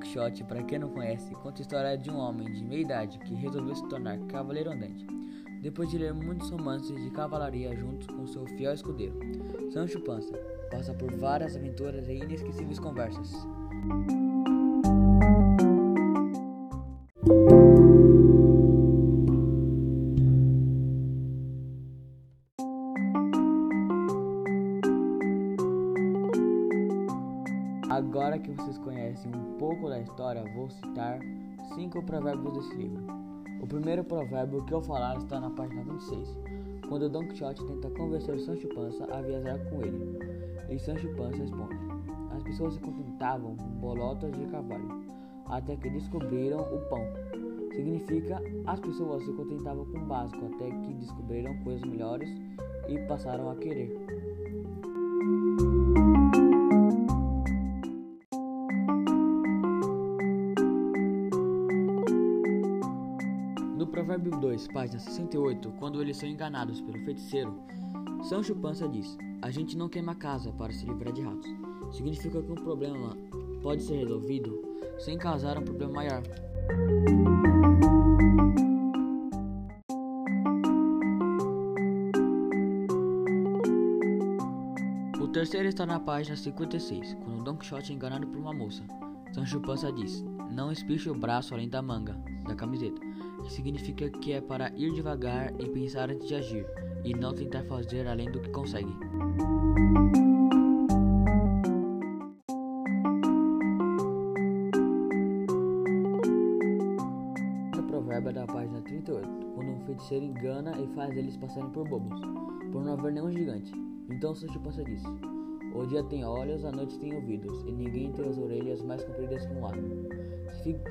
Quixote, para quem não conhece, conta a história de um homem de meia idade que resolveu se tornar cavaleiro andante, depois de ler muitos romances de cavalaria junto com seu fiel escudeiro. Sancho Panza passa por várias aventuras e inesquecíveis conversas. Agora que vocês conhecem um pouco da história, vou citar cinco provérbios desse livro. O primeiro provérbio que eu falar está na página 26, quando Don Quixote tenta convencer Sancho Panza a viajar com ele. E Sancho Panza responde: As pessoas se contentavam com bolotas de cavalo, até que descobriram o pão. Significa as pessoas se contentavam com o básico até que descobriram coisas melhores e passaram a querer. Provérbio 2, página 68, quando eles são enganados pelo feiticeiro, Sancho Panza diz: A gente não queima casa para se livrar de ratos. Significa que um problema pode ser resolvido sem causar um problema maior. O terceiro está na página 56, quando Don Quixote é enganado por uma moça. Sancho Panza diz: Não espiche o braço além da manga da camiseta, significa que é para ir devagar e pensar antes de agir, e não tentar fazer além do que consegue. O provérbio é da página 38, quando um feiticeiro engana e faz eles passarem por bobos, por não haver nenhum gigante. Então Sancho Panza diz: O dia tem olhos, a noite tem ouvidos, e ninguém tem as orelhas mais compridas que um asno.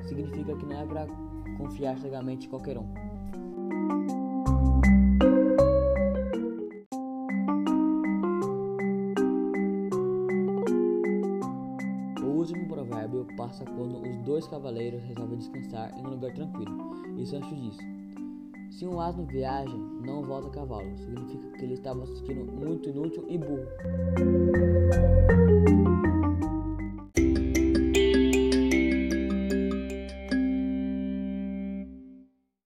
Significa que não é para confiar cegamente em qualquer um. O último provérbio passa quando os dois cavaleiros resolvem descansar em um lugar tranquilo, e Sancho diz: Se um asno viaja, não volta a cavalo. Significa que ele estava se sentindo muito inútil e burro.